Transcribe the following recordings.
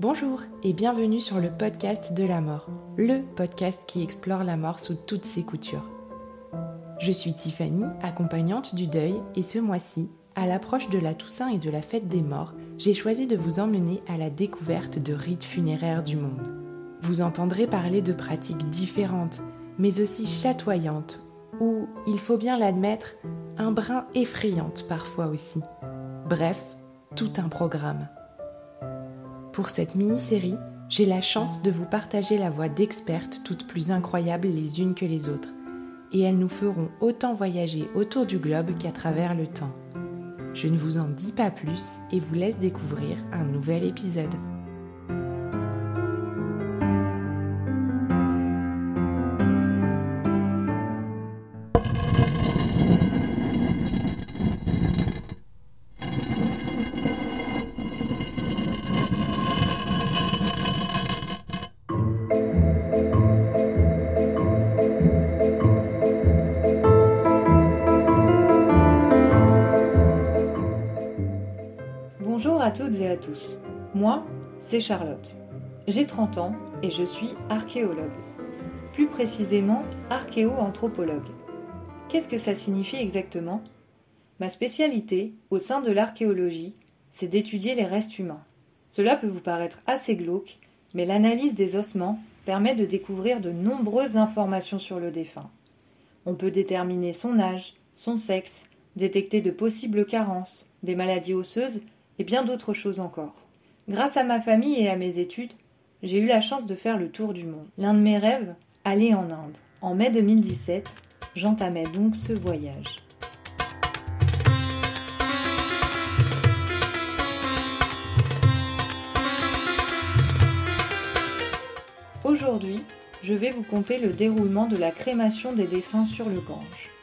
Bonjour et bienvenue sur le podcast de la mort, le podcast qui explore la mort sous toutes ses coutures. Je suis Tiffany, accompagnante du deuil, et ce mois-ci, à l'approche de la Toussaint et de la fête des morts, j'ai choisi de vous emmener à la découverte de rites funéraires du monde. Vous entendrez parler de pratiques différentes, mais aussi chatoyantes, ou, il faut bien l'admettre, un brin effrayantes parfois aussi. Bref, tout un programme. Pour cette mini-série, j'ai la chance de vous partager la voix d'expertes toutes plus incroyables les unes que les autres, et elles nous feront autant voyager autour du globe qu'à travers le temps. Je ne vous en dis pas plus et vous laisse découvrir un nouvel épisode. Tous. Moi, c'est Charlotte. J'ai 30 ans et je suis archéologue. Plus précisément, archéo-anthropologue. Qu'est-ce que ça signifie exactement? Ma spécialité, au sein de l'archéologie, c'est d'étudier les restes humains. Cela peut vous paraître assez glauque, mais l'analyse des ossements permet de découvrir de nombreuses informations sur le défunt. On peut déterminer son âge, son sexe, détecter de possibles carences, des maladies osseuses et bien d'autres choses encore. Grâce à ma famille et à mes études, j'ai eu la chance de faire le tour du monde. L'un de mes rêves, aller en Inde. En mai 2017, j'entamais donc ce voyage. Aujourd'hui, je vais vous conter le déroulement de la crémation des défunts sur le Gange.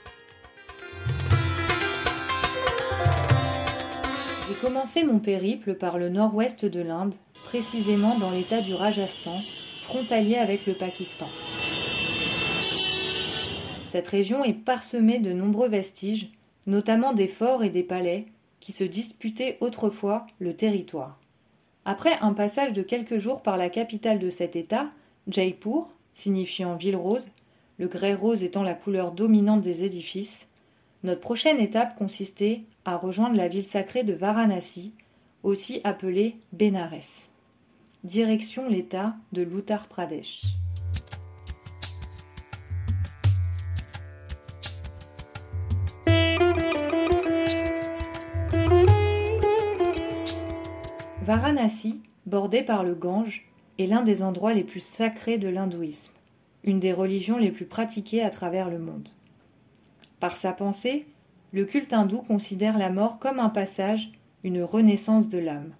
J'ai commencé mon périple par le nord-ouest de l'Inde, précisément dans l'état du Rajasthan, frontalier avec le Pakistan. Cette région est parsemée de nombreux vestiges, notamment des forts et des palais, qui se disputaient autrefois le territoire. Après un passage de quelques jours par la capitale de cet État, Jaipur, signifiant ville rose, le grès rose étant la couleur dominante des édifices, notre prochaine étape consistait à rejoindre la ville sacrée de Varanasi, aussi appelée Bénarès. Direction l'État de l'Uttar Pradesh. Varanasi, bordé par le Gange, est l'un des endroits les plus sacrés de l'hindouisme, une des religions les plus pratiquées à travers le monde. Par sa pensée, le culte hindou considère la mort comme un passage, une renaissance de l'âme.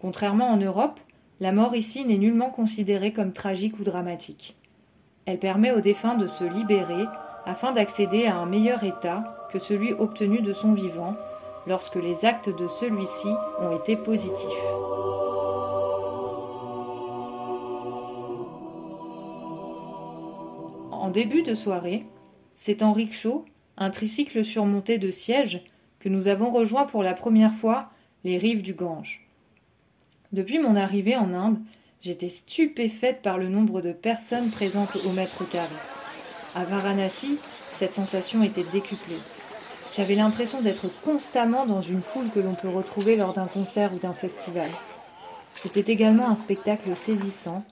Contrairement en Europe, la mort ici n'est nullement considérée comme tragique ou dramatique. Elle permet au défunt de se libérer afin d'accéder à un meilleur état que celui obtenu de son vivant lorsque les actes de celui-ci ont été positifs. En début de soirée, c'est en rickshaw, un tricycle surmonté de sièges, que nous avons rejoint pour la première fois les rives du Gange. Depuis mon arrivée en Inde, j'étais stupéfaite par le nombre de personnes présentes au mètre carré. À Varanasi, cette sensation était décuplée. J'avais l'impression d'être constamment dans une foule que l'on peut retrouver lors d'un concert ou d'un festival. C'était également un spectacle saisissant,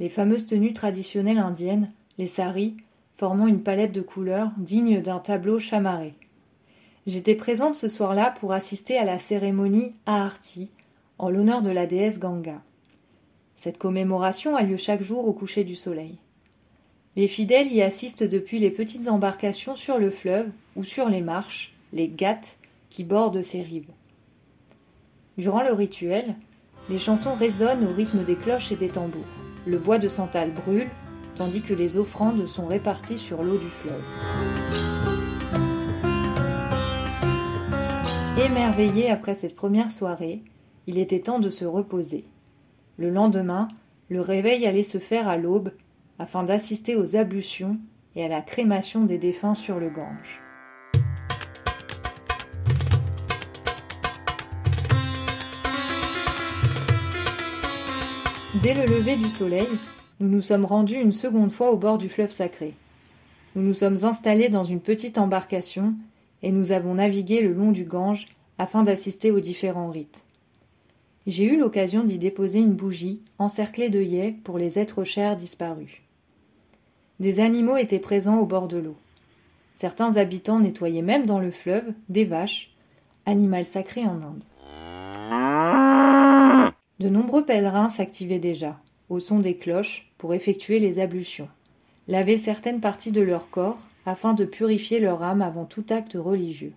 les fameuses tenues traditionnelles indiennes, les saris, formant une palette de couleurs digne d'un tableau chamarré. J'étais présente ce soir-là pour assister à la cérémonie Aarti, en l'honneur de la déesse Ganga. Cette commémoration a lieu chaque jour au coucher du soleil. Les fidèles y assistent depuis les petites embarcations sur le fleuve ou sur les marches, les gâtes, qui bordent ces rives. Durant le rituel, les chansons résonnent au rythme des cloches et des tambours. Le bois de santal brûle, tandis que les offrandes sont réparties sur l'eau du fleuve. Émerveillé après cette première soirée, il était temps de se reposer. Le lendemain, le réveil allait se faire à l'aube afin d'assister aux ablutions et à la crémation des défunts sur le Gange. Dès le lever du soleil, nous nous sommes rendus une seconde fois au bord du fleuve sacré. Nous nous sommes installés dans une petite embarcation et nous avons navigué le long du Gange afin d'assister aux différents rites. J'ai eu l'occasion d'y déposer une bougie encerclée d'œillets pour les êtres chers disparus. Des animaux étaient présents au bord de l'eau. Certains habitants nettoyaient même dans le fleuve des vaches, animal sacré en Inde. De nombreux pèlerins s'activaient déjà, au son des cloches, pour effectuer les ablutions, laver certaines parties de leur corps afin de purifier leur âme avant tout acte religieux.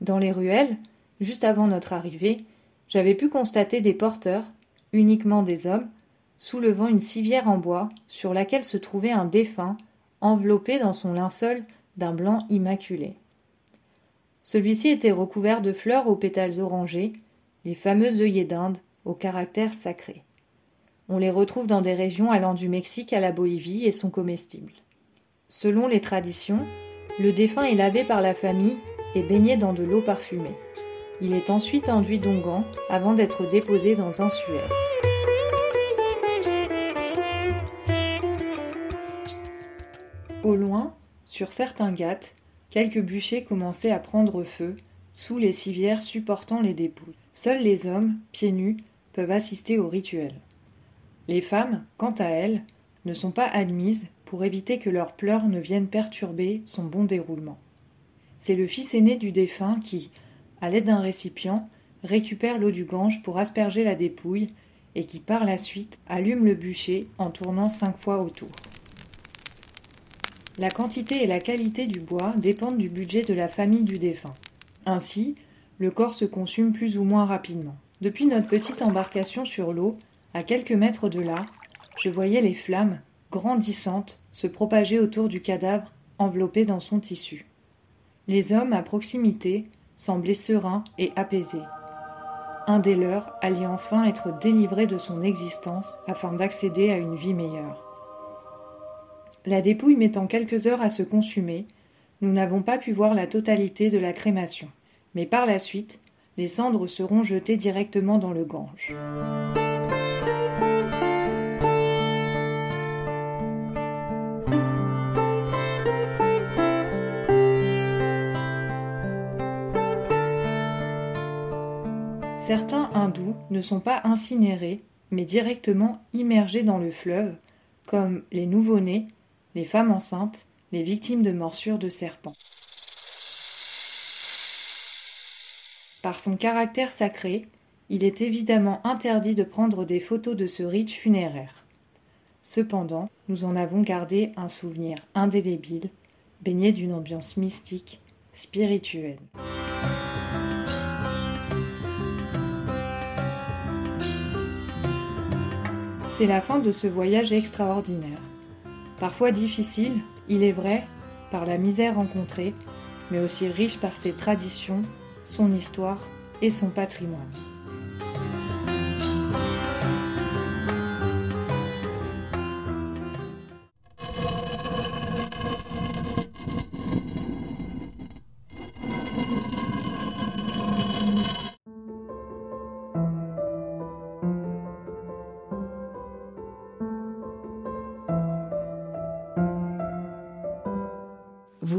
Dans les ruelles, juste avant notre arrivée, j'avais pu constater des porteurs, uniquement des hommes, soulevant une civière en bois sur laquelle se trouvait un défunt enveloppé dans son linceul d'un blanc immaculé. Celui-ci était recouvert de fleurs aux pétales orangés, les fameux œillets d'Inde au caractère sacré. On les retrouve dans des régions allant du Mexique à la Bolivie et sont comestibles. Selon les traditions, le défunt est lavé par la famille et baigné dans de l'eau parfumée. Il est ensuite enduit d'onguent avant d'être déposé dans un suaire. Au loin, sur certains gâtes, quelques bûchers commençaient à prendre feu, sous les civières supportant les dépouilles. Seuls les hommes, pieds nus, peuvent assister au rituel. Les femmes, quant à elles, ne sont pas admises pour éviter que leurs pleurs ne viennent perturber son bon déroulement. C'est le fils aîné du défunt qui, à l'aide d'un récipient, récupère l'eau du Gange pour asperger la dépouille et qui par la suite allume le bûcher en tournant cinq fois autour. La quantité et la qualité du bois dépendent du budget de la famille du défunt. Ainsi, le corps se consume plus ou moins rapidement. Depuis notre petite embarcation sur l'eau, à quelques mètres de là, je voyais les flammes, grandissantes, se propager autour du cadavre enveloppé dans son tissu. Les hommes à proximité semblaient sereins et apaisés. Un des leurs allait enfin être délivré de son existence afin d'accéder à une vie meilleure. La dépouille mettant quelques heures à se consumer, nous n'avons pas pu voir la totalité de la crémation, mais par la suite, les cendres seront jetées directement dans le Gange. Certains hindous ne sont pas incinérés, mais directement immergés dans le fleuve, comme les nouveau-nés les femmes enceintes, les victimes de morsures de serpents. Par son caractère sacré, il est évidemment interdit de prendre des photos de ce rite funéraire. Cependant, nous en avons gardé un souvenir indélébile, baigné d'une ambiance mystique, spirituelle. C'est la fin de ce voyage extraordinaire. Parfois difficile, il est vrai, par la misère rencontrée, mais aussi riche par ses traditions, son histoire et son patrimoine.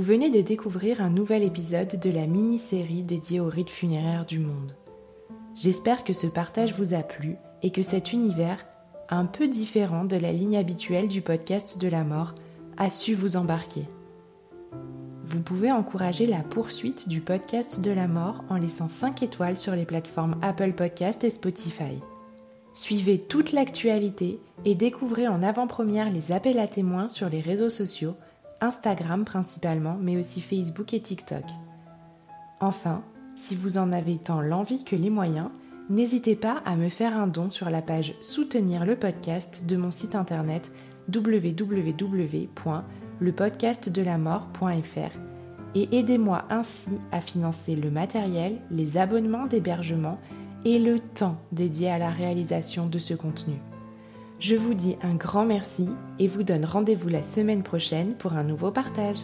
Venez de découvrir un nouvel épisode de la mini-série dédiée aux rites funéraires du monde. J'espère que ce partage vous a plu et que cet univers, un peu différent de la ligne habituelle du podcast de la mort, a su vous embarquer. Vous pouvez encourager la poursuite du podcast de la mort en laissant 5 étoiles sur les plateformes Apple Podcast et Spotify. Suivez toute l'actualité et découvrez en avant-première les appels à témoins sur les réseaux sociaux, Instagram principalement, mais aussi Facebook et TikTok. Enfin, si vous en avez tant l'envie que les moyens, n'hésitez pas à me faire un don sur la page Soutenir le podcast de mon site internet www.lepodcastdelamort.fr et aidez-moi ainsi à financer le matériel, les abonnements d'hébergement et le temps dédié à la réalisation de ce contenu. Je vous dis un grand merci et vous donne rendez-vous la semaine prochaine pour un nouveau partage.